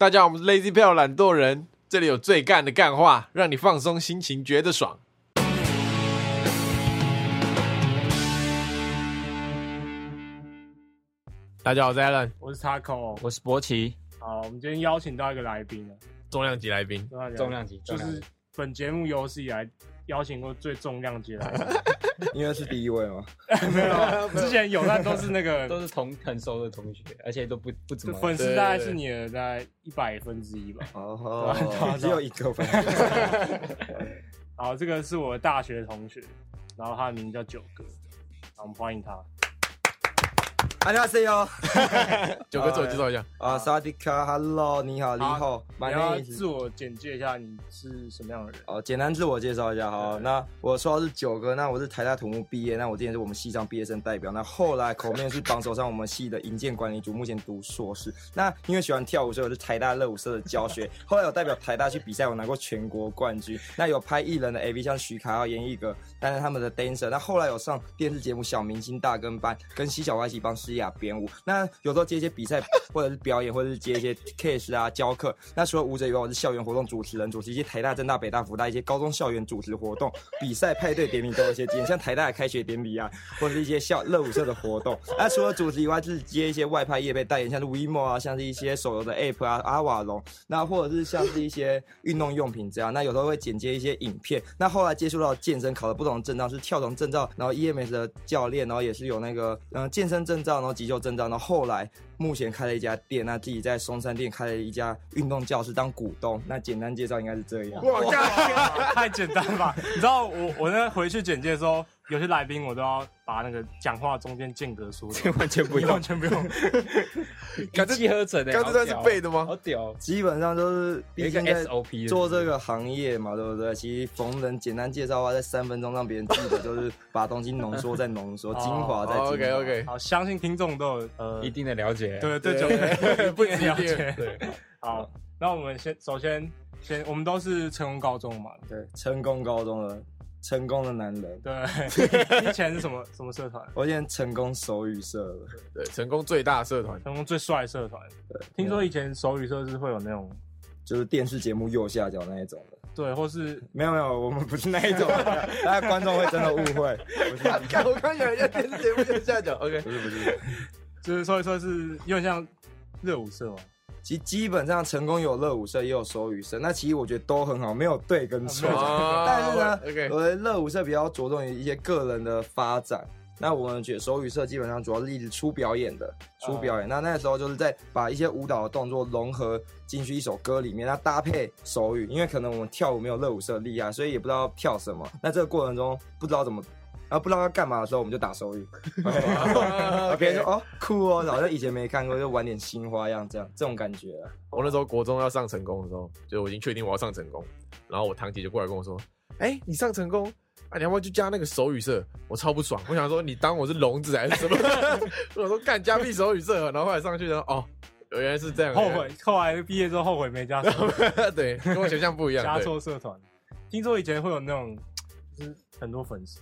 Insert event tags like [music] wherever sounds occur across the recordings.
大家好，我们是 Lazy l 懒惰人，这里有最干的干话，让你放松心情，觉得爽。大家好，我是 Alan，我是 Taco，我是博奇，好，我们今天邀请到一个来宾了，重量级来宾，重量级，就是本节目有史以来邀请过最重量级来宾，[laughs] 因为是第一位吗？[laughs] 没有，之前有，但都是那个 [laughs] 都是同很熟的同学，而且都不不怎么粉丝，大概是你的大概一百分之一吧。哦，只有一个粉丝。好，这个是我的大学同学，然后他的名字叫九哥，好，我们欢迎他。안녕하세요，九哥自我介绍一下啊，萨迪卡，Hello，你好，你好，你要自我简介一下，你是什么样的人？哦，简单自我介绍一下，好，那我说的是九哥，那我是台大土木毕业，那我之前是我们系上毕业生代表，那后来口面是榜首上我们系的营建管理组，目前读硕士。那因为喜欢跳舞，所以我是台大热舞社的教学，[laughs] 后来有代表台大去比赛，我拿过全国冠军。那有拍艺人的 AV，像徐凯浩、严艺格担任他们的 dancer。那后来有上电视节目《小明星大跟班》，跟西小歪一起帮师。 亚编舞，那有时候接一些比赛，或者是表演，或者是接一些 case 啊教课。那除了舞者以外，我是校园活动主持人，主持一些台大、政大、北大、福大一些高中校园主持活动、比赛、派对、点名都有一些经验。像台大的开学典礼啊，或者是一些校乐舞社的活动。那除了主持以外，就是接一些外派业被代言，像是 WeMo 啊，像是一些手游的 App 啊，阿瓦隆。那或者是像是一些运动用品这样。那有时候会剪接一些影片。那后来接触到健身，考了不同的证照，是跳绳证照，然后 EMS 的教练，然后也是有那个嗯健身证照。然后急救证照，然后后来目前开了一家店，那自己在松山店开了一家运动教室当股东。那简单介绍应该是这样。哇，太简单了吧？你知道我我那回去简介的时候。有些来宾我都要把那个讲话中间间隔说，[laughs] 完全不用，[laughs] 完全不用。[laughs] 一气呵成的，刚这段是背的吗？好屌，基本上都是一个 SOP 做这个行业嘛，对不对？其实逢人简单介绍的话，在三分钟让别人记得，就是把东西浓缩再浓缩，精华再精华。OK OK，好，相信听众都有呃一定的了解，对对对，不了解。对，好，那我们先首先先，我们都是成功高中嘛，对，成功高中的。成功的男人，对，[laughs] 以前是什么什么社团？我以前成功手语社了，对，成功最大社团，成功最帅社团。对，听说以前手语社是会有那种，就是电视节目右下角那一种的，对，或是没有没有，我们不是那一种，[laughs] 大家观众会真的误会。[laughs] 我刚讲一下电视节目右下角，OK，不是不是，就是所以说是有点像热舞社嘛。其实基本上成功有乐舞社也有手语社，那其实我觉得都很好，没有对跟错。但是呢，我的乐舞社比较着重于一些个人的发展。那我们觉得手语社基本上主要是一直出表演的，出表演。那那时候就是在把一些舞蹈的动作融合进去一首歌里面，那搭配手语，因为可能我们跳舞没有乐舞社厉害，所以也不知道跳什么。那这个过程中不知道怎么。然后不知道要干嘛的时候，我们就打手语。[laughs] [laughs] 别人说哦酷哦，好像以前没看过，就玩点新花样，这样这种感觉。我那时候国中要上成功的时候，就我已经确定我要上成功，然后我堂姐就过来跟我说：“哎，你上成功啊，你要不要去加那个手语社？”我超不爽，我想说你当我是聋子还是什么？[laughs] 我说干加密手语社，然后后来上去然后哦，原来是这样。后悔，后来毕业之后后悔没加。对，跟我想象不一样。加错社团，听说以前会有那种，就是很多粉丝。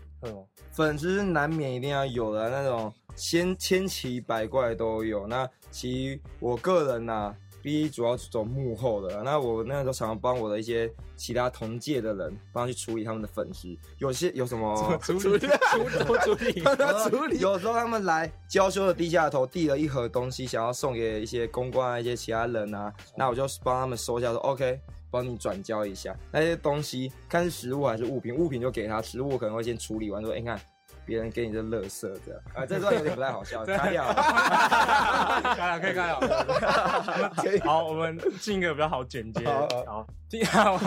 粉丝难免一定要有的那种千千奇百怪都有。那其我个人呐，毕竟主要是走幕后的。那我那时候想要帮我的一些其他同届的人，帮去处理他们的粉丝。有些有什么 [laughs] 处理处理处理处理。有时候他们来娇羞的低下头，递了一盒东西，想要送给一些公关啊、一些其他人啊，那我就帮他们收下，说 OK。帮你转交一下那些东西，看是食物还是物品。物品就给他，食物可能会先处理完，说：“哎，看别人给你的垃圾这样。”啊，这段有点不太好笑，开掉，[laughs] 开了，可以开了。好，我们进一个比较好简洁。好，进好。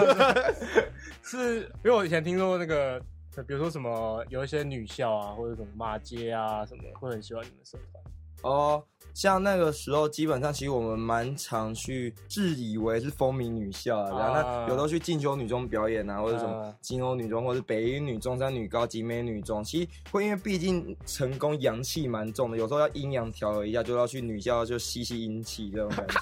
是因为我以前听说那个，比如说什么有一些女校啊，或者什么马街啊什么，会很喜欢你们社团。哦，像那个时候，基本上其实我们蛮常去自以为是风靡女校啊，那有时候去进修女中表演啊，或者什么金欧女中，或者北一女、中山女高、集美女中，其实会因为毕竟成功阳气蛮重的，有时候要阴阳调和一下，就要去女校就吸吸阴气这种感觉。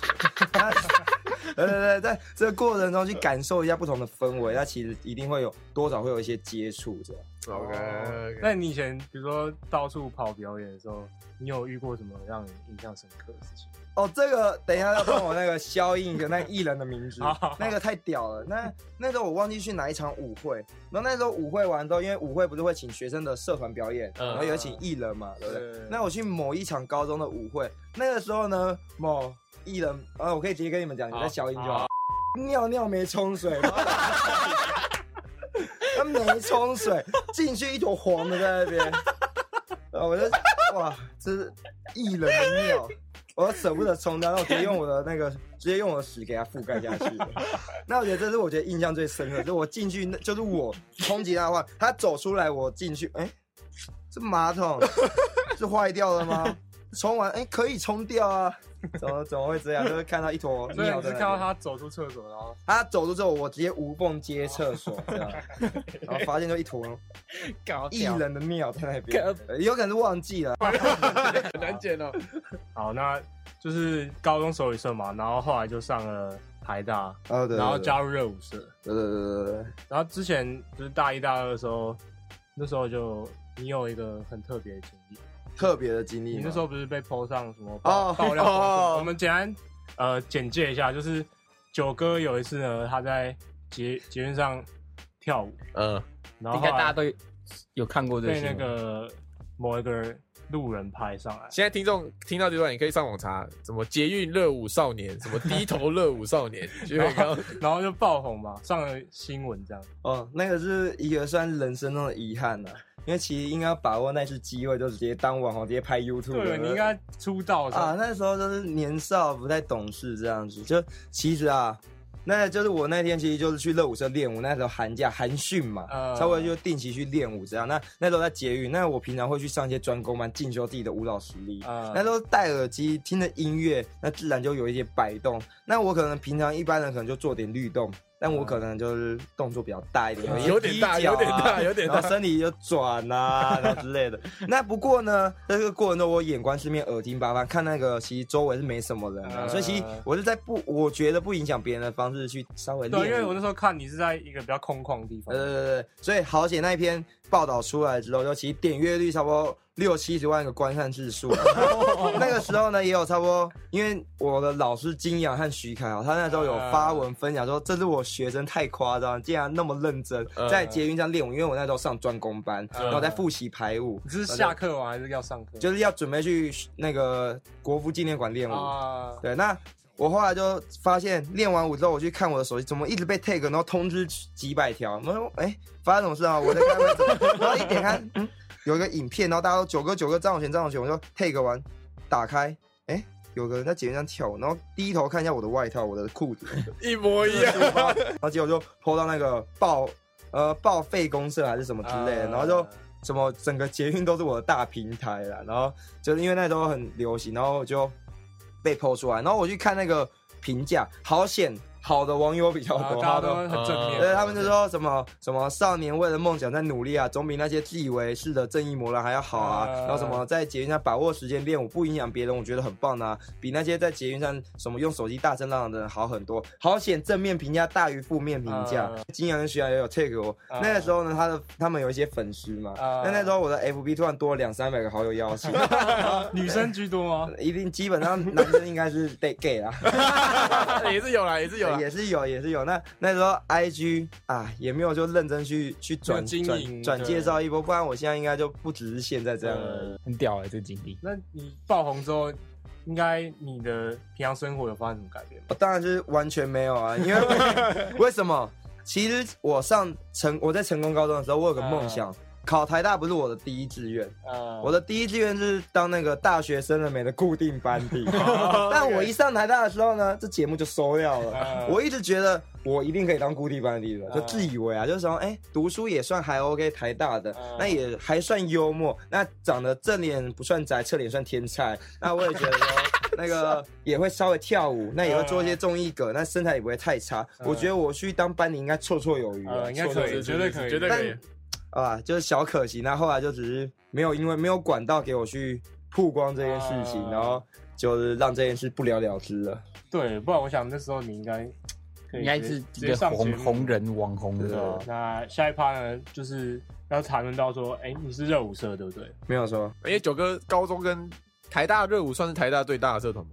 [laughs] 对对对，在这个过程中去感受一下不同的氛围，那其实一定会有多少会有一些接触这样。OK，那你以前比如说到处跑表演的时候，你有遇过什么让你印象深刻的事情？哦，这个等一下要帮我那个消音一个那艺人的名字 [laughs] 那个太屌了。那那时候我忘记去哪一场舞会，然后那时候舞会完之后，因为舞会不是会请学生的社团表演，嗯然后也会请艺人嘛，对不对对？那我去某一场高中的舞会，那个时候呢，某艺人，啊，我可以直接跟你们讲，你们在消音就好。尿尿没冲水，[laughs] 他没冲水，进去一坨黄的在那边，啊我就哇，这是艺人的尿，我舍不得冲掉，然后我直接用我的那个，直接用我的屎给它覆盖下去。那我觉得这是我觉得印象最深刻，就我进去，那就是我冲击他的话，他走出来，我进去，哎、这马桶是坏掉了吗？冲完，哎、可以冲掉啊。[laughs] 怎么怎么会这样？就是看到一坨尿是看到他走出厕所，然后他走出之后，我直接无缝接厕所，这样，[laughs] 然后发现就一坨搞艺人的尿在那边有可能是忘记了。[laughs] 很难剪哦。好，那就是高中手语社嘛，然后后来就上了台大，哦，对，然后加入热舞社，对对对对对，然后之前就是大一、大二的时候，那时候就你有一个很特别的经历，特别的经历嘛。你那时候不是被 PO 上什么哦爆爆料我们简单呃简介一下，就是九哥有一次呢，他在捷捷运上跳舞，嗯，然后应该大家都有看过这被那个某一个路人拍上来。现在听众听到这段，你可以上网查什么捷运热舞少年，什么低头热舞少年，[laughs] 就会看到。然后就爆红嘛，上了新闻这样。哦，那个是一个算人生中的遗憾呐、因为其实应该要把握那次机会，就直接当网红，直接拍 YouTube 了。对，你应该出道啊，那时候就是年少不太懂事这样子。就其实啊，那就是我那天其实就是去热舞社练舞，那时候寒假寒训嘛，呃稍微就定期去练舞这样。那那时候在捷运，那我平常会去上一些专攻班，进修自己的舞蹈实力。呃那时候戴耳机听着音乐，那自然就有一些摆动。那我可能平常一般人可能就做点律动，但我可能就是动作比较大一点，有点大有点大有点大然后身体就转啊，然后之类的。那不过呢，在这个过程中，我眼观四面，耳听八方，看那个其实周围是没什么人的，呃所以其实我是在不我觉得不影响别人的方式去稍微练对，舞。因为我那时候看你是在一个比较空旷的地方。呃，对对对，所以好险那一篇报道出来之后，就其实点阅率差不多六七十万个观看次数。[laughs] 那个时候呢，也有差不多，因为我的老师金阳和徐凯豪，他那时候有发文分享说，这是我学生太夸张，竟然那么认真嗯在捷运上练舞，因为我那时候上专攻班，嗯然后在复习排舞，你是下课完还是要上课？就是要准备去那个国服纪念馆练舞。啊，对，那我后来就发现练完舞之后，我去看我的手机，怎么一直被 tag，然后通知几百条。我说，哎、发生什么事啊？我在看怎么？然后一点开，嗯，有一个影片，然后大家都九哥九哥张永权张永权，我就 tag 完，打开，哎、有个人在捷运上跳舞，然后低头看一下我的外套、我的裤子，一模一样。然后结果就 PO 到那个报呃报废公社还是什么之类的，啊然后就什么整个捷运都是我的大平台啦，然后就是因为那时候很流行，然后就被抛出来，然后我去看那个评价，好险好的网友比较多，啊大家都。很正面。对，他们就说什么什么少年为了梦想在努力啊，总比那些自以为是的正义魔人还要好啊。啊然后什么在捷运上把握时间练舞，不影响别人，我觉得很棒啊，比那些在捷运上什么用手机大声嚷嚷的人好很多。好险正面评价大于负面评价啊。金阳跟徐阳也有 take 我，啊那个时候呢，他的他们有一些粉丝嘛，啊那那时候我的 FB 突然多了两三百个好友邀请，[laughs] 女生居多吗？[laughs] 一定基本上男生应该是得 gay 啦。[laughs] 也是有啦，也是有啦。也是有，也是有。那那时候 I G 啊，也没有就认真去去转经营转转介绍一波，不然我现在应该就不只是现在这样了。呃很屌哎，这个经历。那你爆红之后，应该你的平常生活有发生什么改变吗？我当然就是完全没有啊，因为 [laughs] 为什么？其实我上成我在成功高中的时候，我有个梦想，考台大不是我的第一志愿，呃我的第一志愿是当那个大学生的美的固定班底。[laughs] [laughs] 但我一上台大的时候呢，这节目就收掉了。呃我一直觉得我一定可以当固定班底的，嗯就自以为啊，就是说，哎、读书也算还 OK，台大的，嗯那也还算幽默，那长得正脸不算宅，侧脸算天才，那我也觉得说。那个也会稍微跳舞，那也会做一些综艺梗，那身材也不会太差。嗯我觉得我去当班底应该绰绰有余啊呃，应该可以，绝对可以，绝对可以。啊，就是小可惜。那后来就只是没有，因为没有管道给我去曝光这件事情，啊然后就是让这件事不了了之了。对，不然我想那时候你应该应该是直接直一个红红。人网红对的，那下一趴呢，就是要谈论到说，哎，你是热舞社对不对？没有说，因为九哥高中跟台大热舞算是台大最大的社团嘛，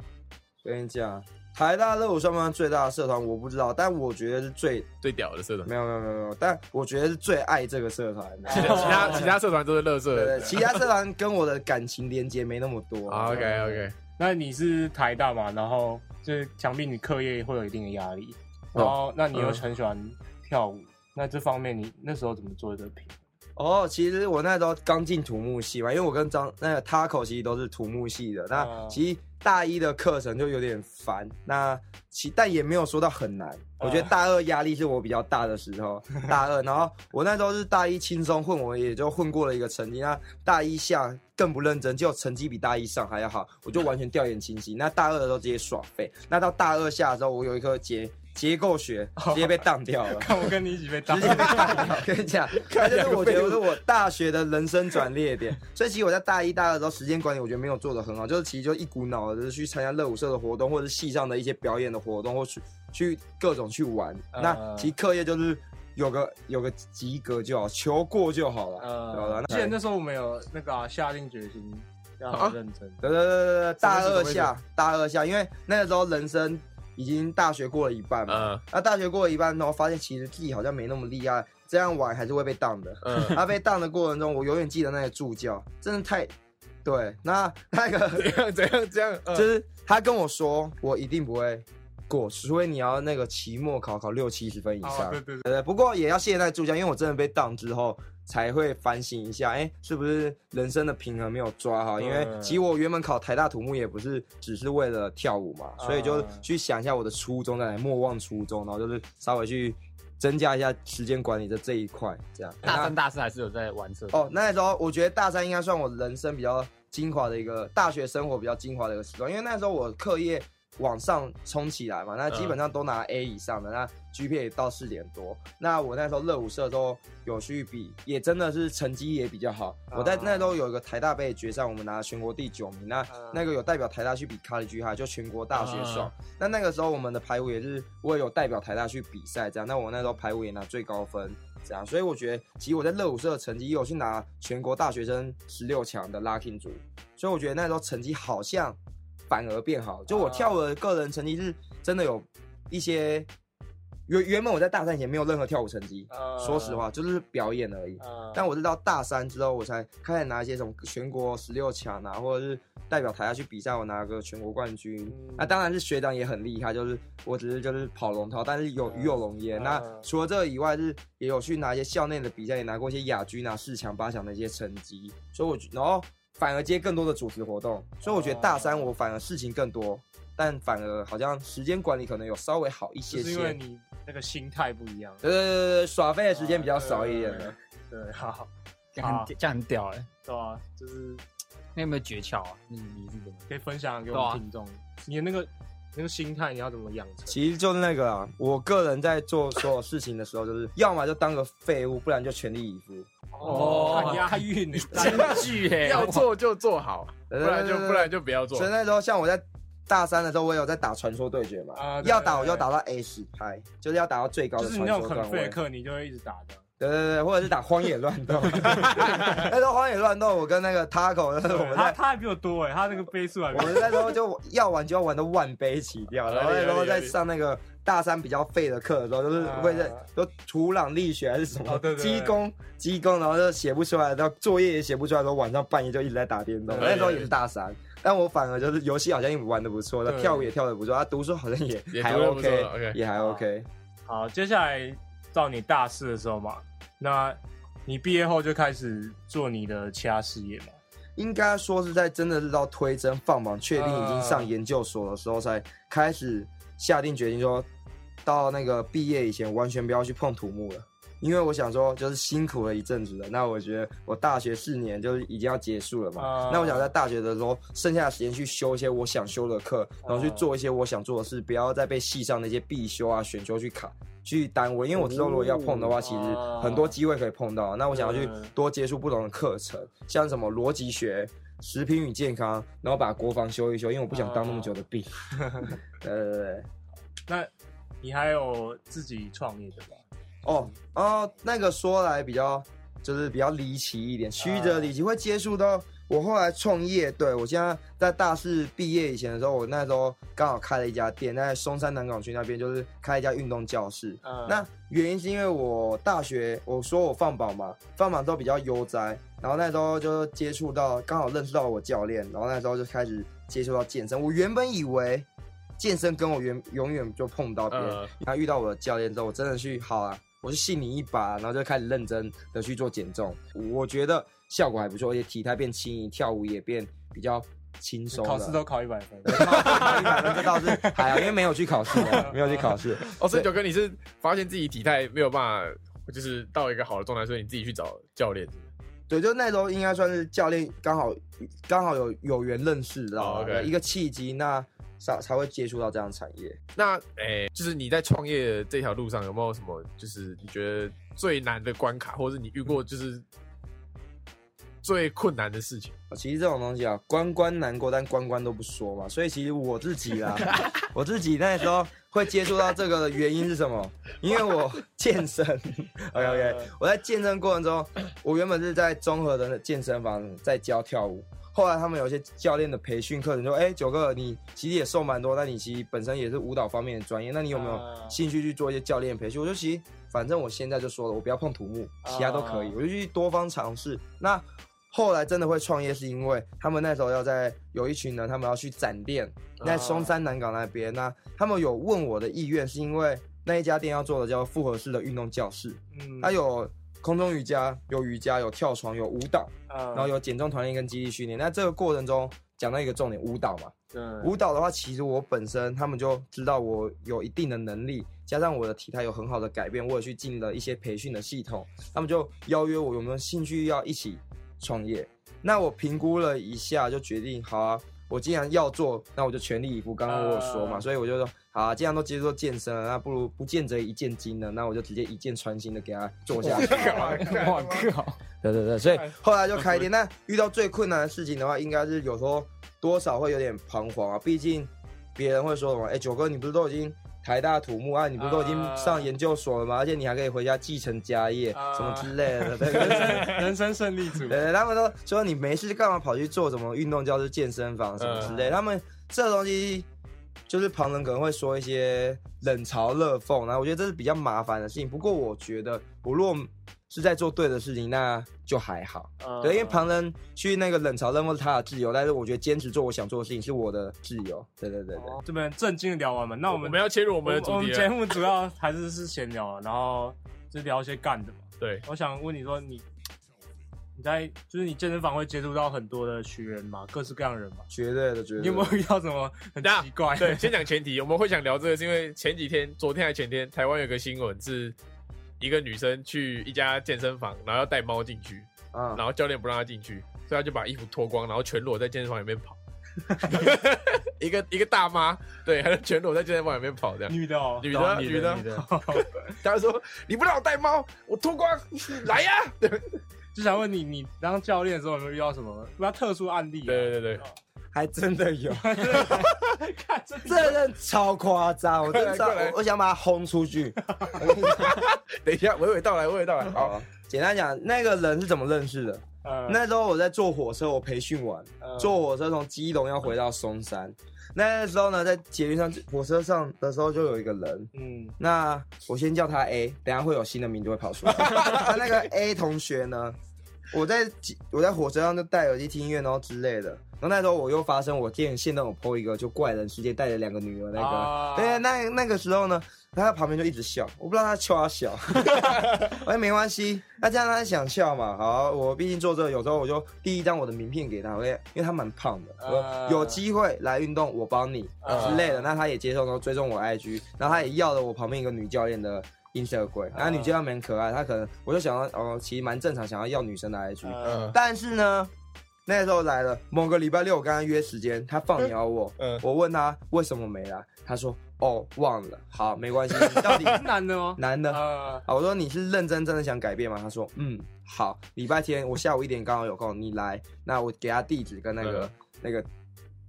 跟你讲，台大热舞算不算最大的社团？我不知道，但我觉得是最最屌的社团，没有没有没有没有，但我觉得是最爱这个社团的。其他其他社团都是乐色对对，的。其他社团跟我的感情连接没那么多。OK OK，那你是台大嘛，然后就是想必你课业会有一定的压力，哦然后那你又嗯很喜欢跳舞，那这方面你那时候怎么做一个平衡？哦，其实我那时候刚进土木系嘛，因为我跟张那个 Taco 其实都是土木系的。那嗯其实大一的课程就有点烦，那其但也没有说到很难。我觉得大二压力是我比较大的时候，大二，然后我那时候是大一轻松混，我也就混过了一个成绩。那大一下更不认真，就成绩比大一上还要好，我就完全掉眼清晰。那大二的时候直接耍废，那到大二下的时候，我有一科结结构学直接被当掉了。看我跟你一起被当直，接被打掉。[laughs] 跟你讲，那就是我觉得是我大学的人生转捩点。所以其实我在大一、大二的时候，时间管理我觉得没有做的很好，就是其实就一股脑的就是去参加热舞社的活动，或者是系上的一些表演的活动，或去去各种去玩。呃那其实课业就是有个有个及格就好，求过就好了。对吧呃，那记得那时候我们有那个啊下定决心要很认真，对对对对对，大二下，大二下，因为那个时候人生已经大学过了一半嘛。嗯那大学过了一半，然后发现其实自己好像没那么厉害，这样玩还是会被当的。嗯，他 [laughs] 被当的过程中，我永远记得那个助教，真的太对。那那个 [laughs] 怎样怎样怎样，嗯就是他跟我说，我一定不会过，除非你要那个期末考考六七十分以上。哦对对对，不过也要谢谢那个助教，因为我真的被当之后，才会反省一下，哎，是不是人生的平衡没有抓好？因为嗯其实我原本考台大土木也不是只是为了跳舞嘛，所以就嗯去想一下我的初衷在哪里，莫忘初衷，然后就是稍微去增加一下时间管理的这一块，这样。大三、大四还是有在玩社哦，那时候我觉得大三应该算我人生比较精华的一个大学生活比较精华的一个时段，因为那时候我课业往上冲起来嘛，那基本上都拿 A 以上的，那 GPA 也到四点多。那我那时候热舞社都有去比，也真的是成绩也比较好。我在那时候有一个台大杯决赛，我们拿全国第九名，那那个有代表台大去比 College High，就全国大学爽。那那个时候我们的排舞也是我也有代表台大去比赛，这样。那我那时候排舞也拿最高分。这样，所以我觉得，其实我在热舞社的成绩也有去拿全国大学生十六强的 locking 组，所以我觉得那时候成绩好像反而变好。就我跳舞的个人成绩是真的有一些，原原本我在大三以前没有任何跳舞成绩，呃说实话就是表演而已。呃但我是到大三之后，我才开始拿一些什么全国十六强啊，或者是代表台下去比赛，我拿个全国冠军。嗯那当然是学长也很厉害，就是我只是就是跑龙套，但是有鱼有龙焉。嗯那除了这个以外，是也有去拿一些校内的比赛，也拿过一些亚军啊、四强、八强的一些成绩。所以我觉然后反而接更多的主持活动，所以我觉得大三我反而事情更多，但反而好像时间管理可能有稍微好一些些。就是因为你那个心态不一样，对对对对，耍废的时间比较少一点的。对，好，这样很这样很屌哎！对啊，就是那有没有诀窍啊？你你是怎么？可以分享给我们听众，你的那个那个心态你要怎么养成？其实就是那个啊，我个人在做所有事情的时候，就是要么就当个废物，不然就全力以赴。哦，看押韵呢，真句哎，要做就做好，不不然就不然就不要做所以。那时候像我在大三的时候，我有在打传说对决嘛，啊对要打我就打到 A 十拍，就是要打到最高的就是你传说段位那种很废的。课，你就会一直打的。对对对，或者是打荒野乱斗。[laughs] 那时候荒野乱斗，我跟那个 Taco，那时候我们在。他他还比我多哎，他那个杯数还比我我们那时候就要玩就要玩到万杯起掉，然后那时候在上那个大三比较废的课的时候，就是会在都土壤力学还是什么哦对对对机工机工，然后就写不出来，然后作业也写不出来然后，晚上半夜就一直在打电动。对那时候也是大三，但我反而就是游戏好像也玩的不错，那跳舞也跳的不错，他读书好像也 [laughs] 还也读得不错 OK，OK 也还 OK。好，接下来到你大四的时候嘛，那你毕业后就开始做你的其他事业嘛？应该说是在真的是到推甄放榜，确定已经上研究所的时候，才开始下定决心说，到那个毕业以前完全不要去碰土木了。因为我想说，就是辛苦了一阵子了，那我觉得我大学四年就是已经要结束了嘛。啊那我想在大学的时候，剩下的时间去修一些我想修的课，然后去做一些我想做的事，不要再被系上那些必修啊、选修去卡去耽误。因为我知道如果要碰的话，其实很多机会可以碰到。那我想要去嗯多接触不同的课程，像什么逻辑学、食品与健康，然后把国防修一修，因为我不想当那么久的兵。对对对对。[laughs] 那你还有自己创业的吧？哦哦，那个说来比较就是比较离奇一点，曲折离奇，会接触到我后来创业，对我现在在大四毕业以前的时候，我那时候刚好开了一家店，在松山南港区那边，就是开一家运动教室。嗯那原因是因为我大学我说我放榜嘛，放榜之后比较悠哉，然后那时候就接触到，刚好认识到我教练，然后那时候就开始接触到健身。我原本以为健身跟我原永远就碰不到边，呃然后遇到我的教练之后，我真的去好啊，我是信你一把，然后就开始认真的去做减重，我觉得效果还不错，而且体态变轻盈，跳舞也变比较轻松了。考试都考一百分，考一百分，这倒是还好，因为没有去考试啊，没有去考试。[laughs] 哦，所以九哥你是发现自己体态没有办法，就是到一个好的状态，所以你自己去找教练。对，就那时候应该算是教练刚好刚好有有缘认识到、一个契机，那才才会接触到这样的产业。那诶、就是你在创业这条路上有没有什么，就是你觉得最难的关卡，或者是你遇过就是最困难的事情？其实这种东西啊，关关难过，但关关都不说嘛。所以其实我自己啦，[laughs] 我自己那时候会接触到这个的原因是什么？因为我健身，[laughs] OK OK，我在健身过程中，我原本是在综合的健身房在教跳舞。后来他们有一些教练的培训课程说：“哎、九哥，你其实也瘦蛮多，但你其实本身也是舞蹈方面的专业，那你有没有啊兴趣去做一些教练培训？”我就其实反正我现在就说了，我不要碰土木，其他都可以，啊我就去多方尝试。那后来真的会创业，是因为他们那时候要在有一群人，他们要去展店，在松山南港那边。那他们有问我的意愿，是因为那一家店要做的叫复合式的运动教室，嗯它有空中瑜伽、有瑜伽、有跳床、有舞蹈，然然后有减重团练跟肌力训练。那这个过程中讲到一个重点，舞蹈嘛，舞蹈的话，其实我本身他们就知道我有一定的能力，加上我的体态有很好的改变，我也去进了一些培训的系统，他们就邀约我有没有兴趣要一起创业。那我评估了一下，就决定好啊，我既然要做，那我就全力以赴。刚刚我有说嘛，啊所以我就说好啊，既然都接受健身了，那不如不见则一见惊呢，那我就直接一箭穿心的给他做下去。[laughs] 我靠！对对对，所以后来就开店。那遇到最困难的事情的话，应该是有时候多少会有点彷徨啊。毕竟别人会说什么，哎，九哥，你不是都已经台大土木啊，你不是都已经上研究所了吗？而且你还可以回家继承家业、啊什么之类的。[laughs] 人。生人生胜利组对，他们都说你没事干嘛跑去做什么运动教室、健身房什么之类。他们这东西就是旁人可能会说一些冷嘲热讽，然后我觉得这是比较麻烦的事情。不过我觉得我若是在做对的事情，那就还好。嗯对，因为旁人去那个冷嘲热讽是他的自由，但是我觉得坚持做我想做的事情是我的自由。对对对对。哦这边正经的聊完嘛，那我们我们要切入我我们的主题了。我们节目主要还是是闲聊，然后就是聊一些干的嘛。对，我想问你说你。你在就是你健身房会接触到很多的学员嘛，各式各样的人嘛，绝对的，绝对的。你有没有遇到什么很奇怪？对，先讲前提，我们会想聊这个，是因为前几天，昨天还前天，台湾有个新闻是一个女生去一家健身房，然后要带猫进去，啊然后教练不让她进去，所以她就把衣服脱光，然后全裸在健身房里面跑。[laughs] 一个一个大妈，对，还是全裸在健身房里面跑这样。女的哦，女的，女女的的女的，[laughs] 她说：“你不让我带猫，我脱光，来呀！”对就想问你，你当教练的时候有没有遇到什么比较特殊案例、啊？对对对，还真的有，[laughs] 看这这人超夸张，我真的 [laughs] 我我想把他轰出去。[laughs] 等一下，娓娓道来，娓娓道来。好，好，简单讲，那个人是怎么认识的？呃那时候我在坐火车，我培训完，呃坐火车从基隆要回到松山。那时候呢，在捷运上、火车上的时候，就有一个人。嗯那我先叫他 A，等下会有新的名字会跑出来。[laughs] 他那个 A 同学呢，我在我在火车上就戴耳机听音乐，然后之类的。然后那时候我又发生我见现在我 PO 一个就怪人世界带着两个女儿那个，啊对，那那个时候呢，他在旁边就一直笑，我不知道他笑他笑，我 [laughs] 说没关系，那这样他想笑嘛，好，我毕竟做这个，有时候我就递一张我的名片给他，我也因为他蛮胖的，有机会来运动我帮你啊。之类的，那他也接受，然后追踪我 IG，然后他也要了我旁边一个女教练的。Instagram，然后女教练蛮可爱，她可能我就想要哦，其实蛮正常，想要要女生的 IG，、呃但是呢，那时候来了，某个礼拜六我跟他约时间，他放鸟我，嗯。我问他为什么没来，他说哦忘了，好没关系，[laughs] 你到底是男的吗？男的？呃啊，我说你是认真真的想改变吗？他说嗯好，礼拜天我下午一点刚好有空，你来，那我给他地址跟那个、嗯那个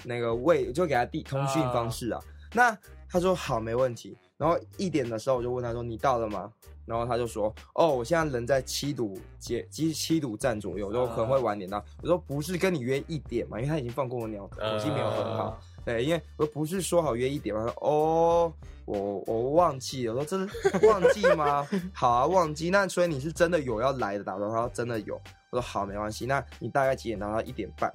那个位，就给他地通讯方式啊。那他说好没问题，然后一点的时候我就问他说你到了吗？然后他就说，哦，我现在人在七堵街，七七堵站左右，我说可能会晚点到。我说不是跟你约一点嘛，因为他已经放过我鸟，口气没有很好。对，因为我不是说好约一点吗？哦，我我忘记了。我说真的 [laughs] 忘记吗？好啊，忘记。那所以你是真的有要来的打算？他说真的有。我说好，没关系。那你大概几点到？他一点半。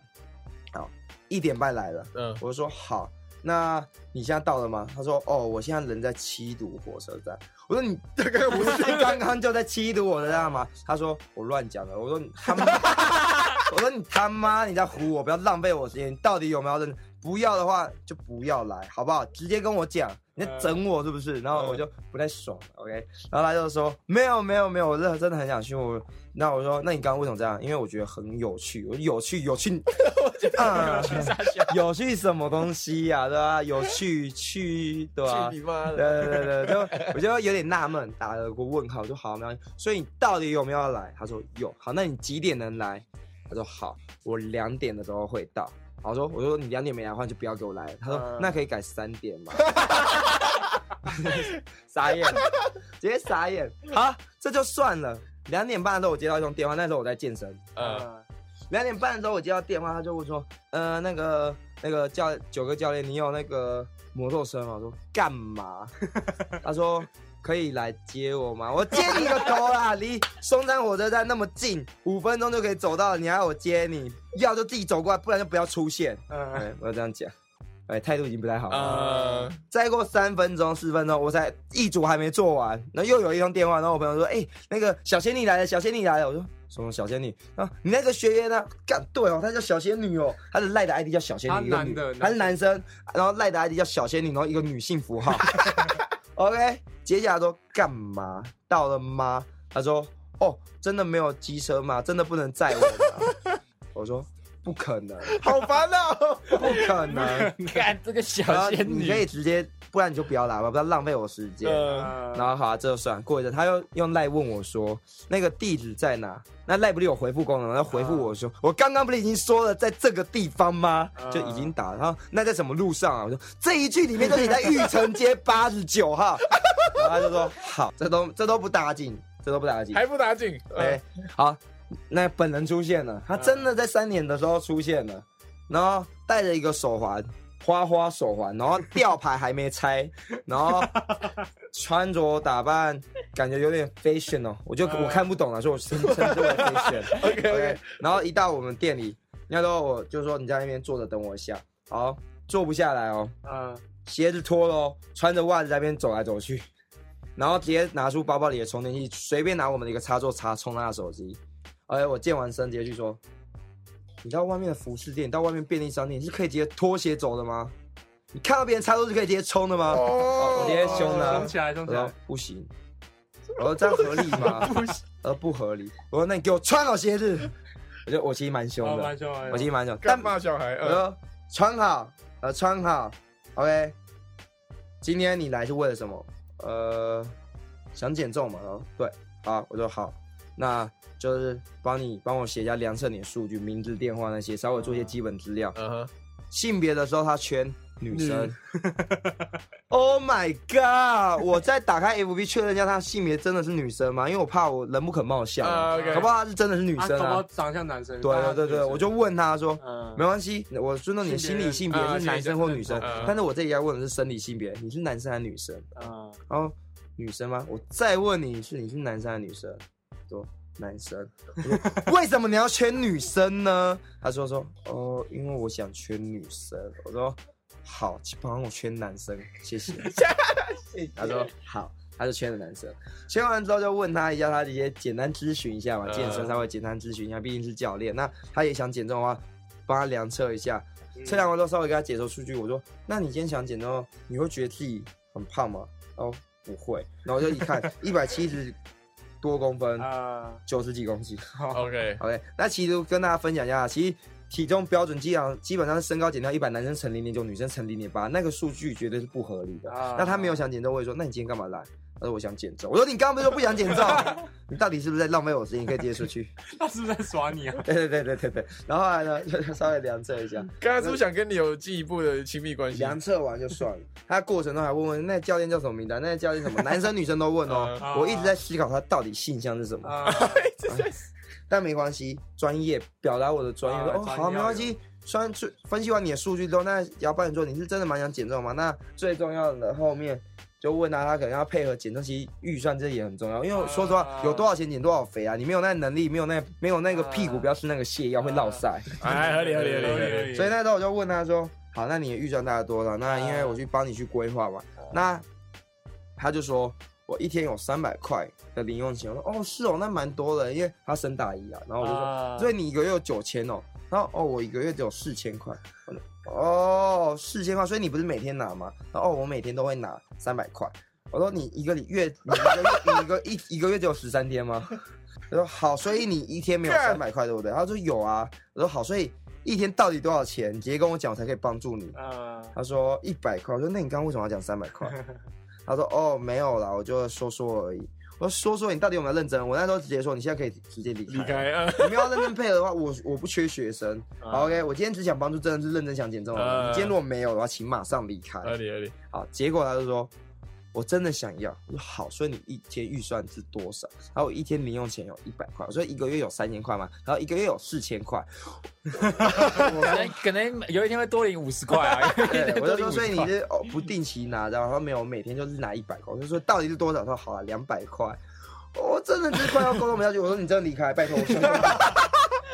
好，一点半来了。嗯，我就说好。那你现在到了吗？他说哦，我现在人在七堵火车站。我说你这个不是 [laughs] 刚刚就在七堵火车站吗？他说我乱讲了。[laughs] 我说你他妈，我说你他妈你在唬我，不要浪费我时间。你到底有没有认？不要的话就不要来，好不好？直接跟我讲，你在整我是不是？然后我就不太爽，OK。然后他就说没有没有没有，我真真的很想去。我那我说那你刚刚为什么这样？因为我觉得很有趣。我有趣有趣，[laughs] 有趣什么东西呀？对吧？有趣去对吧？去你妈的！对对对，就我就有点纳闷，打了个问号，就好没有。所以你到底有没有要来？他说有。好，那你几点能来？他说好，我两点的时候会到。我说，我说你两点没来的话，就不要给我来。他说，那可以改三点吗？[laughs] 傻眼，直接傻眼。好，这就算了。两点半的时候我接到一通电话，那时候我在健身。嗯。两点半的时候我接到电话，他就会说，呃，那个那个教九个教练，你有那个摩托车吗？我说干嘛？他说。可以来接我吗？我接你个头啦！[laughs] 离松山火车站那么近，五分钟就可以走到，你还要我接你？要就自己走过来，不然就不要出现。嗯，我要这样讲。哎，态度已经不太好了。再过三分钟、四分钟，我才一组还没做完，然后又有一通电话，然后我朋友说：“哎，那个小仙女来了，小仙女来了。”我说：“什么小仙女？啊，你那个学员呢？干对哦，他叫小仙女哦，他的赖的 ID 叫小仙女，一个女，他是男生，然后赖的 ID 叫小仙女，然后一个女性符号。[laughs] OK。”接下来说干嘛？到了吗？他说：“哦，真的没有机车吗？真的不能载我吗？” [laughs] 我说：“不可能，好烦哦，不可能。你 [laughs] 看这个小仙女，你可以直接，不然你就不要来吧，不要浪费我时间。然后好，这就算过一阵，他又用赖问我说：那个地址在哪？那赖不是有回复功能？他回复我说：我刚刚不是已经说了，在这个地方吗？就已经打了。然后那在什么路上啊？我说这一句里面就写在玉成街八十九号。[laughs] 然后他就说好，这都这都不打紧，这都不打紧，还不打紧。哎，好，那本人出现了，他真的在三点的时候出现了，然后带着一个手环，花花手环，然后吊牌还没拆，[laughs] 然后穿着打扮感觉有点 fashion 哦，我就我看不懂了，所以我称称之为 fashion。[laughs] OK OK，然后一到我们店里，那时候我就说你在那边坐着等我一下，好，坐不下来哦，嗯，鞋子脱了，穿着袜子在那边走来走去。然后直接拿出包包里的充电器，随便拿我们的一个插座插充他的手机。哎，我健完身直接去说，你到外面的服饰店，到外面便利商店，你是可以直接脱鞋走的吗？你看到别人插座是可以直接冲的吗？我直接凶的，冲起来，冲起来，不行。我说这样合理吗？[laughs] 不行，呃，不合理。我说那你给我穿好鞋子。我觉得我其实蛮凶的，蛮凶，我其实蛮凶。干嘛小孩？我说穿好，呃，穿好。OK，今天你来是为了什么？呃，想减重嘛？然后对，好，我说好，那就是帮你帮我写一下量测你的数据，名字、电话那些，稍微做一些基本资料。嗯哼，性别的时候他圈女生。[laughs] Oh my god！我在打开 FB 确认一下他性别真的是女生吗？因为我怕我人不可貌相，可不好他是真的是女生啊？长像男生。对对对对，我就问他说，没关系，我尊重你的心理性别是男生或女生，但是我这里要问的是生理性别，你是男生还是女生？啊，然后女生吗？我再问你是你是男生还是女生？说男生。[laughs] 为什么你要圈女生呢？他说说哦，因为我想圈女生。我说。好，帮我圈男生，谢谢。[laughs] 他说好，他就圈了男生。圈完之后就问他一下，他直接简单咨询一下嘛，健身稍微简单咨询一下，毕竟是教练。那他也想减重的话，帮他量测一下。测量完之后稍微给他解说数据。我说，那你今天想减重，你会觉得自己很胖吗？哦，不会。然后就一看，[laughs] 一百七十多公分，啊，九十几公斤。OK [laughs] OK。那其实跟大家分享一下，其实。体重标准基本上基本上是身高减掉一百，男生乘零点九，女生乘零点八，那个数据绝对是不合理的。啊那他没有想减重，我也说，那你今天干嘛来？他说我想减重。我说你刚刚不是说不想减重？你到底是不是在浪费我时间？你可以直接出去。[laughs] 他是不是在耍你啊？对对对对对对。然后后来呢，就稍微量测一下，刚刚是不是想跟你有进一步的亲密关系？量测完就算了。他过程中还问问那教练叫什么名字，那教练什么，男生女生都问哦。啊我一直在思考他到底性向是什么。[laughs] 啊，但没关系，专业表达我的专业。哦，好，没关系。虽然分析完你的数据之后，那姚班你说你是真的蛮想减重吗？那最重要的后面就问他，他可能要配合减重，其实预算这也很重要。因为说实话，啊有多少钱减多少肥啊？你没有那能力，没有那没有那个屁股，啊不要吃那个泻药会落腮。[laughs] 哎，合理合理合理合理。所以那时候我就问他说：“好，那你的预算大概多少？”那因为我去帮你去规划嘛，那他就说我一天有三百块的零用钱。我说：“哦，是哦，那蛮多的，因为他升大一啊。”然后我就说。啊所以你一个月有九千哦，然后哦，我一个月只有四千块，哦，四千块，所以你不是每天拿吗？然后哦，我每天都会拿三百块。我说你一个礼月，你一个月，你一个一一个月只有十三天吗？他说好，所以你一天没有三百块，对不对？他说有啊。我说好，所以一天到底多少钱？你直接跟我讲，我才可以帮助你。啊，他说一百块。我说那你刚刚为什么要讲三百块？[laughs] 他说哦，没有啦，我就说说而已。我说说说，你到底有没有认真？我那时候直接说，你现在可以直接离开。离开啊！你们要认真配合的话，我我不缺学生。啊好，OK，我今天只想帮助真的是认真想减重的你今天如果没有的话，请马上离开。合理合理。好，结果他就说，我真的想要。我说好，所以你一天预算是多少？然后我一天零用钱有一百块，我说一个月有三千块嘛，然后一个月有四千块。可能可能有一天会多领五十块啊。[laughs] 对，我就说，所以你是哦不定期拿的，然后没有每天就是拿一百块。我就说到底是多少？他说好了，两百块。我真的是快要沟通不下去。我说你真的离开，拜托我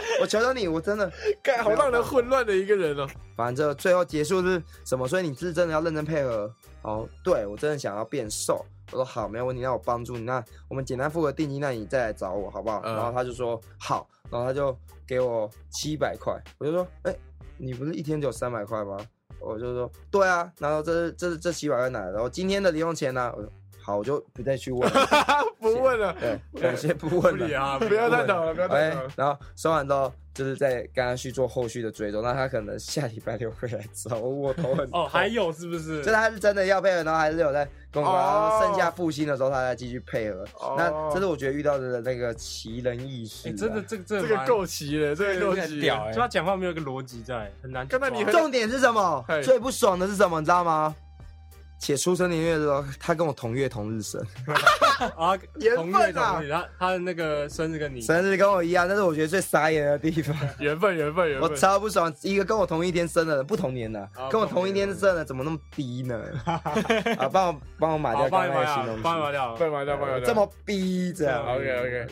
[laughs] 我求求你，我真的。[laughs] 干，好让人混乱的一个人哦。反正最后结束是什么？所以你是真的要认真配合。哦，对我真的想要变瘦。我说好，没有问题，那我帮助你。那我们简单付个定金，那你再来找我好不好？嗯然后他就说好，然后他就给我七百块。我就说，哎、你不是一天只有三百块吗？我就说对啊，然后这是这是这七百块哪来的？然后今天的零用钱呢、我说好，我就不再去问了。[laughs] 不问了，对，我先不不问了。啊，不要再等了，不要探哎讨了。，然后说完之后，就是在跟他去做后续的追踪。那他可能下礼拜六会来找我，我头很痛哦，还有是不是？就是他是真的要配合，然后还是有在跟我说，然哦后剩下复兴的时候他再继续配合。哦那这是我觉得遇到的那个奇人异事、真的，这个这这个够奇了，这个够齐。屌他讲话没有一个逻辑在，很难抓。刚才你重点是什么？最不爽的是什么？你知道吗？且出生年月的时候，他跟我同月同日生，[laughs] 啊，缘同分啊月同日，他他的那个生日跟你生日跟我一样，但是我觉得最傻眼的地方，[laughs] 缘分，缘分，缘分我。超不爽。一个跟我同一天生的人，不同年的，哦跟我同一天生的，怎么那么低呢？啊，帮我帮我码好，掉帮你刚才的形容掉，帮我买，掉。帮我掉，笨麻掉。这么逼这样。OK，OK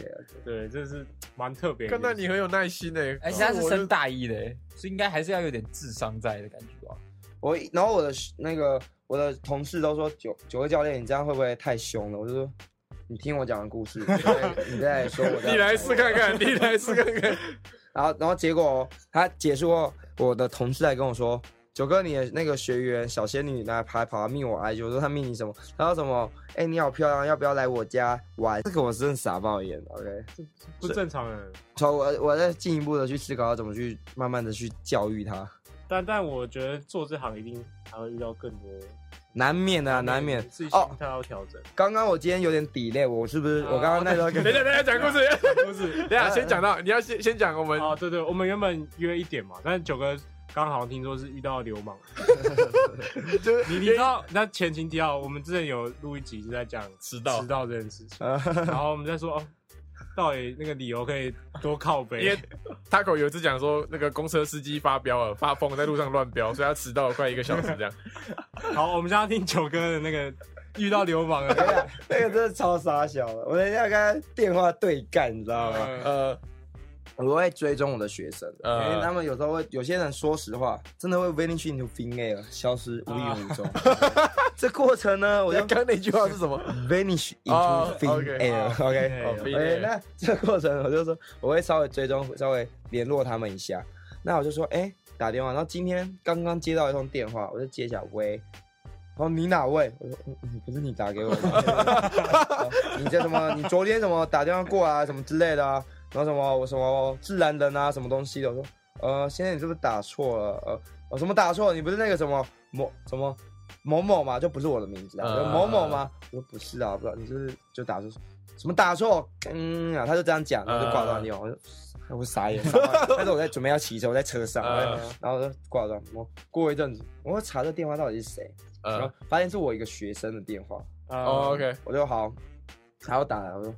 对，这是蛮特别。看到你很有耐心诶，而且他是我升大一的，所以应该还是要有点智商在的感觉吧。我然后我的那个我的同事都说九九个教练，你这样会不会太凶了？我就说你听我讲的故事，你再说我 [laughs] 的。你来试看看，你来试看看。然后然后结果他结束后，我的同事还跟我说。九哥，你的那个学员小仙女来跑跑来密我 IG，我说他命你什么？他说什么？哎、你好漂亮，要不要来我家玩？这个我真的傻爆眼，OK。不正常人，所以我我在进一步的去思考要怎么去慢慢的去教育他，但但我觉得做这行一定还会遇到更多，难免的、啊，难免自己心哦。态要调整。刚刚我今天有点 delay，我是不是？我刚刚那时候跟 [laughs] 等一下，等一下讲故事。[laughs] [laughs] 等下先讲到，你要先先讲我们啊，对对，我们原本约一点嘛，但是九哥刚好听说是遇到流氓，就是你你知道，那前情提要，我们之前有录一集是在讲迟到迟到这件事情，啊然后我们在说哦，到底那个理由可以多靠背因背为，Taco 有一次讲说，那个公车司机发飙了，发疯在路上乱飙，所以他迟到了快一个小时这样。[laughs] 好，我们现在要听九哥的那个遇到流氓了，[laughs] 那个真的超傻小的，我等一下跟他电话对干，你知道吗？呃，我会追踪我的学生，呃因为他们有时候会，有些人说实话，真的会 vanish into thin air，消失无影无踪。[laughs] 这过程呢，我就刚刚那句话是什么？[laughs] vanish 哦 into thin OK OK，，thin OK，air 那这个过程我就说我会稍微追踪，稍微联络他们一下。那我就说，哎、打电话，然后今天刚刚接到一通电话，我就接起来，喂，然后你哪位？我说，不是你打给我的？[laughs] 哦你这什么？你昨天怎么打电话过来什么之类的啊？然后什么我什么自然人啊，什么东西的？我说，呃，现在你是不是打错了？呃，哦，什么打错了？你不是那个什么某什么某某吗？就不是我的名字啊，某某吗？我说不是啊，不知道你就是就打错什么打错？嗯啊，他就这样讲，然后就挂断电话，我就我傻眼，但是我在准备要骑车，我在车上，嗯然后就挂断。我过一阵子，我要查这电话到底是谁，然后呃，发现是我一个学生的电话，哦，OK，我就好，还要打来，我说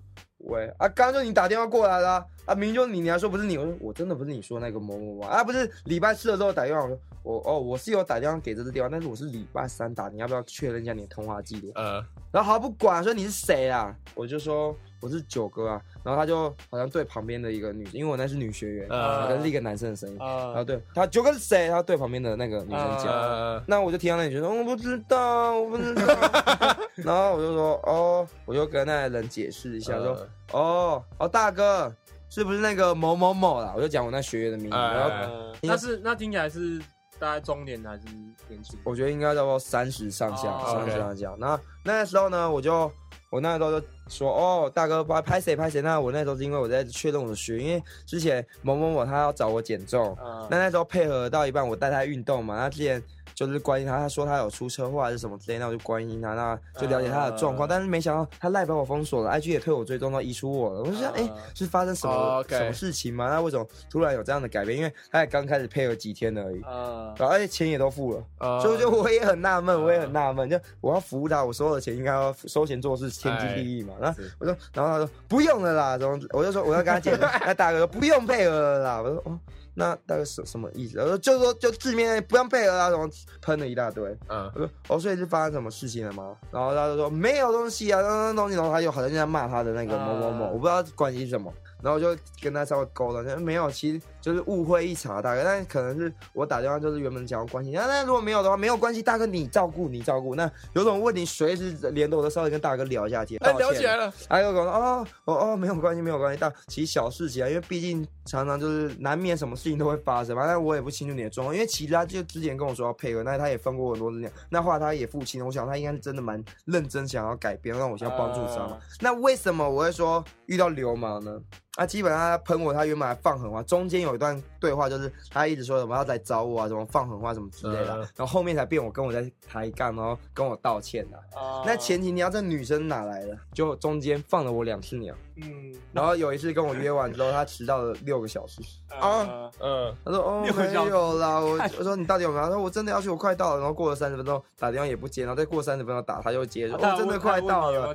喂啊，刚刚就你打电话过来啦、啊，明明就是你，你还说不是你，我说我真的不是你说那个某某某啊，不是礼拜四的时候打电话，我说我哦我是有打电话给这个电话，但是我是礼拜三打，你要不要确认一下你的通话记录？呃，然后好不管说你是谁啊，我就说我是九哥啊，然后他就好像对旁边的一个女，因为我那是女学员，呃可能是一个男生的声音，然后啊，对他九哥是谁？他对旁边的那个女生讲。呃，那我就听到那女生说我不知道，我不知道，[laughs] 然后我就说哦，我就跟那个人解释一下，说呃哦哦大哥，是不是那个某某某啦？我就讲我那学员的名字，哎然后呃那是那听起来是大概中年还是年轻？我觉得应该差不多三十上下，哦三十上下。那那时候呢，我就我那时候就说哦，大哥拍拍谁拍谁。那我那时候是因为我在确认我的学，因为之前某某某他要找我减重，呃那那时候配合到一半，我带他运动嘛，那之前就是关心他，他说他有出车祸还是什么之类，那我就关心他，那就了解他的状况。呃但是没想到他赖把我封锁了，IG 也退我追踪到移除我了。我就想，哎、呃是发生什么、什么事情吗？那为什么突然有这样的改变？因为他也刚开始配合几天而已，呃然后而且钱也都付了。呃所以就我也很纳闷，我也很纳闷，就我要服务他，我收的钱应该要收钱做事，天经地义嘛。然后我说，然后他说不用了啦，然后我就说我要跟他解释，[laughs] 那大哥说不用配合了啦。我说哦，那大概是什么意思？我说就说就字面不用配合啊，然后喷了一大堆。嗯我说哦，所以是发生什么事情了吗？然后他就说没有东西啊，那那东西，然后他就好像在骂他的那个某某某，啊我不知道关系是什么。然后我就跟他稍微沟通，就没有，其实就是误会一场，大哥，但可能是我打电话就是原本想要关心，那那如果没有的话，没有关系，大哥你照顾你照顾，那有种问题随时联络，我都稍微跟大哥聊一下天，聊起来了，他就跟我说哦哦哦，没有关系，没有关系。但其实小事情啊，因为毕竟常常就是难免什么事情都会发生嘛。但我也不清楚你的状况，因为其实他就之前跟我说要配合，那他也分过很多次这样。那后来他也付清了，我想他应该是真的蛮认真想要改变，让我想要帮助他嘛。呃那为什么我会说遇到流氓呢？啊，基本上他喷我，他原本还放狠话，中间有一段对话就是他一直说什么要来找我啊，什么放狠话什么之类的然后后面才变我跟我在抬杠，然后跟我道歉的、呃那前提你要这女生哪来的？就中间放了我两次鸟，嗯然后有一次跟我约完之后，他迟到了六个小时。啊嗯，他说哦没有啦，我 [laughs] 我说你到底有没有？他说我真的要去，我快到了。然后过了三十分钟打电话也不接，然后再过三十分钟打他又接，说哦真的快到了。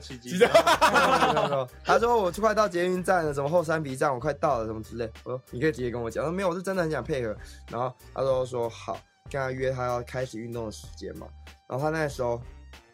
他 [laughs] 说我快到捷运站了，什么后山皮站我快到了什么之类。我说你可以直接跟我讲。他说没有，我是真的很想配合。然后他说说好，跟他约他要开始运动的时间嘛。然后他那时候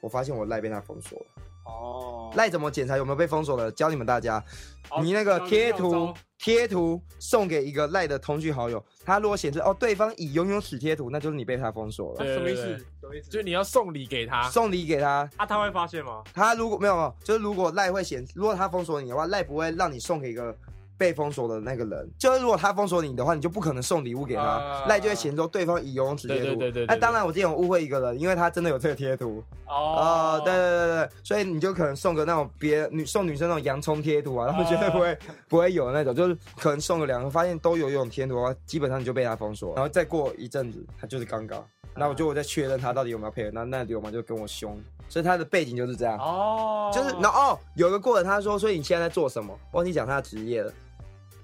我发现我赖被他封锁了。哦，赖怎么检查有没有被封锁的？教你们大家，好你那个贴图贴图送给一个赖的通讯好友，他如果显示哦对方已拥有此贴图，那就是你被他封锁了。对什么意思对？什么意思？就是你要送礼给他，送礼给他，啊，他会发现吗？他如果没有没有，就是如果赖会显，如果他封锁你的话，赖不会让你送给一个被封锁的那个人。就是如果他封锁你的话，你就不可能送礼物给他啊，赖、就会显示说对方已拥有此贴图。对对对对对那当然，我之前有误会一个人，因为他真的有这个贴图。哦，对对对对，所以你就可能送个那种别女送女生那种洋葱贴图啊，他们绝对不会、[laughs] 不会有那种，就是可能送个两个，发现都有用贴图的话，基本上你就被他封锁，然后再过一阵子，他就是刚刚，那我就我在确认他到底有没有配合，那那流氓就跟我凶，所以他的背景就是这样，哦，就是然后哦有个过程，他说，所以你现在在做什么？忘记讲他的职业了。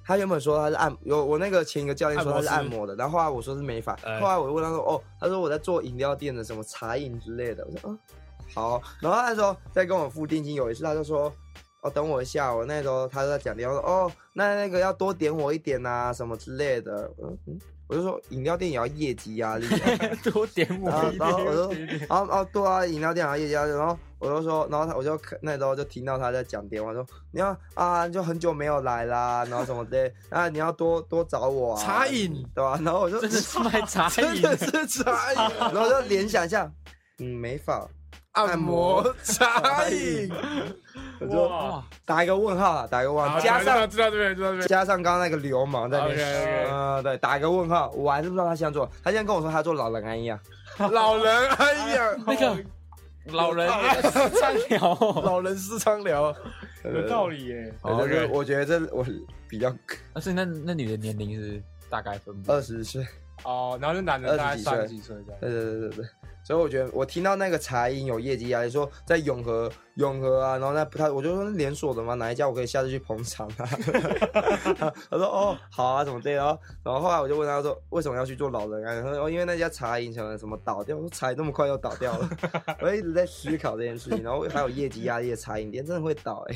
他原本说他是按有我那个前一个教练说他是按按摩摩的，然后后来我说是美发，哎。后来我就问他说哦，他说我在做饮料店的什么茶饮之类的，我说嗯好，然后那时候在跟我付定金，有一次他就说哦等我一下，我那时候他就在讲电话说哦那那个要多点我一点呐、什么之类的，嗯嗯，我就说饮料店也要业绩压力，[laughs] 多点我一点然后我就点。然后哦，对啊，饮料店啊，业绩压力，然后我就说，然后他我就看那时候就听到他在讲电话，说你要啊，就很久没有来啦，然后什么的，啊，你要多多找我啊，茶饮。对吧、然后我就真的是卖茶饮。真的是茶饮、然后就联想一下，嗯，美发，按摩、茶饮，我就哇，打一个问号啊，打一个问号，加上知道这边知道这边，加上刚刚那个流氓在那边嗯、对，打一个问号，我还是不知道他现在做，他现在跟我说他做老人安养，老人，哎呀，那个老人上聊，老人私仓 [laughs] 聊，有道理耶。我觉得我觉得这我比较啊，所以那那女的年龄是大概分布？二十岁，哦，然后那男的大概三十几岁这样。对对对对对。所以我觉得我听到那个茶饮有业绩压力，说在永和永和啊，然后那他我就说连锁的吗？哪一家我可以下次去捧场啊？[laughs] 他说哦好啊，怎么对哦？然后后来我就问他说为什么要去做老人啊？他说哦因为那家茶饮什么什么倒掉，我说茶饮那么快就倒掉了，[laughs] 我一直在思考这件事情。然后还有业绩压力的茶饮店真的会倒哎、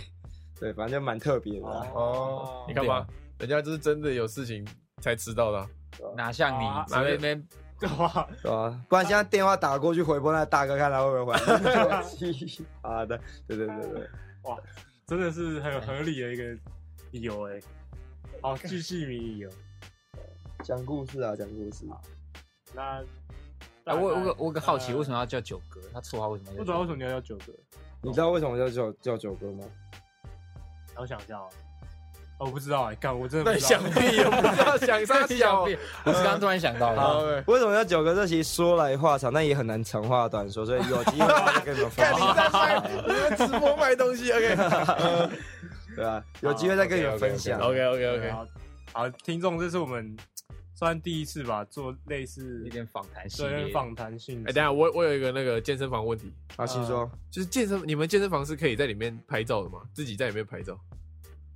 对，反正就蛮特别的啊、哦，你看嘛，人家就是真的有事情才知道的啊。哪像啊你，只会那边对吧？对吧？不然现在电话打过去回拨那大哥，看他会不会回来。[laughs] 啊，对对对对哇，真的是很合理的一个理由哎。好，巨细迷理由。讲故事啊，讲故事。那，哎，我我我个好奇，为什么？要叫九哥？他绰号为什么要叫？不知道为什么你要叫九哥？你知道为什么叫叫叫九哥吗？我想一下哦，哦我不知道哎，干我真的那不知道想必我不知道想啥小。我是刚刚突然想到好的。为什么叫九哥？这其实说来话长，但也很难长话短说，所以有机会再跟你们分看你享。在 [laughs] 卖，你们直播卖东西，OK。对啊，有机会再跟你们分享。OK OK OK，好，好，听众，这是我们算第一次吧，做类似一点访谈系对列，访谈性质。哎，等一下我我有一个那个健身房问题，好，请说。就是健身，你们健身房是可以在里面拍照的吗？自己在里面拍照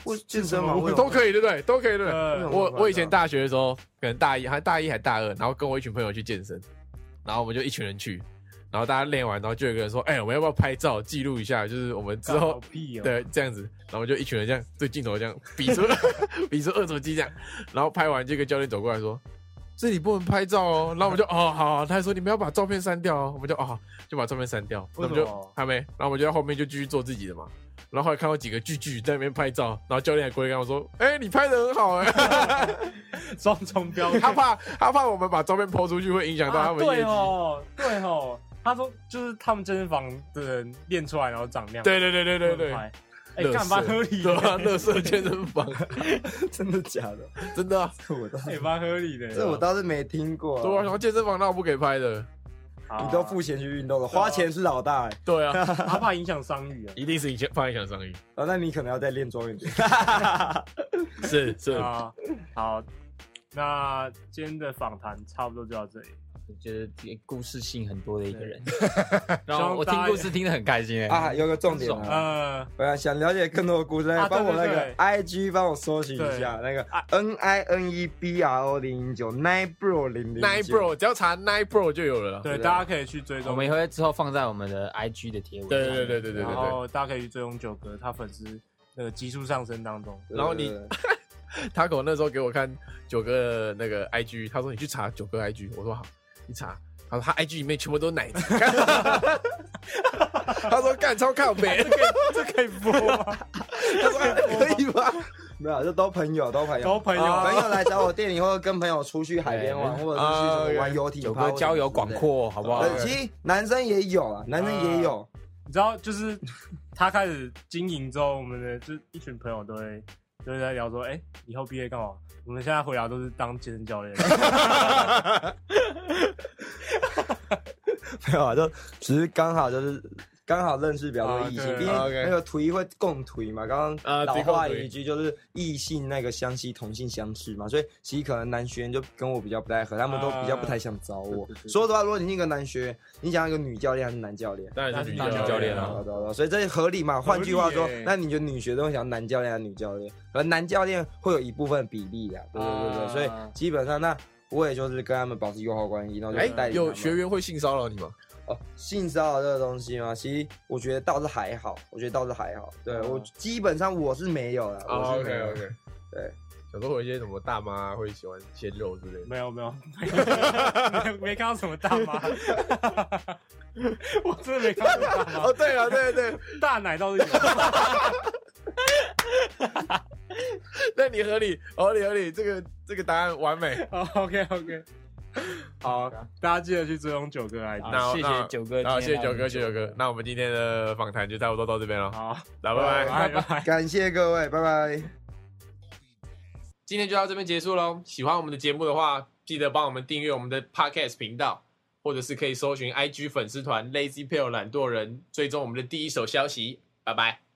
我健身房都可以，对不对？都可以，对不对？呃我我以前大学的时候，可能大一还大一还大二，然后跟我一群朋友去健身，然后我们就一群人去，然后大家练完，然后就有个人说：“哎、我们要不要拍照记录一下？就是我们之后哦，对这样子。”然后我们就一群人这样对镜头这样比出 [laughs] 比出二头肌这样，然后拍完这个教练走过来说：“这里不能拍照哦。”然后我们就哦好好，他还说你们要把照片删掉哦，我们就哦就把照片删掉，那我们就还没，然后我们就在后面就继续做自己的嘛。然后后来看到几个巨巨在那边拍照，然后教练还过来跟我说：“哎、你拍的很好哎、[laughs] [laughs] 双重标准。他怕他怕我们把照片抛出去会影响到他们对绩。哦，对哦，他说就是他们健身房的人练出来然后长那样，对对对对对对，哎，哎，干嘛合理对啊，的，乐色健身房 [laughs] 真的假的？真的啊，这我倒也蛮合理的。这我倒是没听过啊。对啊，然后健身房那我不给拍的，你都付钱去运动了，花钱是老大哎。对啊，他怕影响商誉啊。一定是影响怕影响商誉，啊，那你可能要再练壮一点。[laughs] 是是，啊，好，那今天的访谈差不多就到这里。我觉得故事性很多的一个人，[laughs] 然后我听故事听得很开心哎。啊，有个重点啊，呃，我要想了解更多的故事，啊帮我那个对对对。IG 帮我搜寻一下那个 N I N E B R O 零零九 Nine Bro 零零 Nine Bro 只要查 Nine Bro 就有了。对，大家可以去追踪。我们也会之后放在我们的 IG 的贴文。对对对对对对然。后大家可以去追踪九哥，他粉丝那个急速上升当中。然后你 [laughs] 他狗那时候给我看九哥的那个 IG，他说你去查九哥 IG，我说好，你查。他说他 IG 里面全部都是奶子，他说干超靠北，这可以播吗？他说哎可以吧？没有，就都朋友，都朋友，都朋友啊朋友来找我店里，或者跟朋友出去海边玩，或者是去什啊么玩游艇九趴哥交友广。阔，好不好？呃，其实男生也有啊，男生也有，你知道，就是他开始经营之后，我们的就一群朋友都会都会在聊说，哎、以后毕业干嘛？我们现在回答都是当健身教练。[laughs] [laughs] 没有啊，就只是刚好就是刚好认识比较多异性，啊对毕竟那个图一会共推嘛。刚啊刚老话一句就是异性那个相吸，同性相斥嘛，所以其实可能男学员就跟我比较不太合，他们都比较不太想找我说实话，如果你是一个男学员，你想要一个女教练还是男教练？当然是女教练啊所以这合理嘛？换句话说那你觉得女学生会想要男教练还是女教练？而男教练会有一部分比例啊，对对对对，啊所以基本上那我也就是跟他们保持友好关系，然后就哎带，有学员会性骚扰你吗？哦，性骚扰这个东西嘛，其实我觉得倒是还好，我觉得倒是还好。对、哦我基本上我是没有了，我是没有。OK，对，小时候有一些什么大妈会喜欢鲜肉之类的。没有没有，没 [laughs] 没看到什么大妈，我真的没看到什么大妈哦，，对了，对对，大奶倒是有。[laughs] 那你合理，合理合理，这个这个答案完美。好，OK OK，[laughs] 好，大家记得去追踪九哥来好那谢谢九哥好，谢谢九哥，谢谢九哥。那我们今天的访谈就差不多到这边了，好，来，拜拜。拜拜。[laughs] 感谢各位，拜拜。今天就到这边结束喽。喜欢我们的节目的话，记得帮我们订阅我们的 Podcast 频道，或者是可以搜寻 IG 粉丝团 Lazy p a l e 懒惰人，追踪我们的第一手消息。拜拜。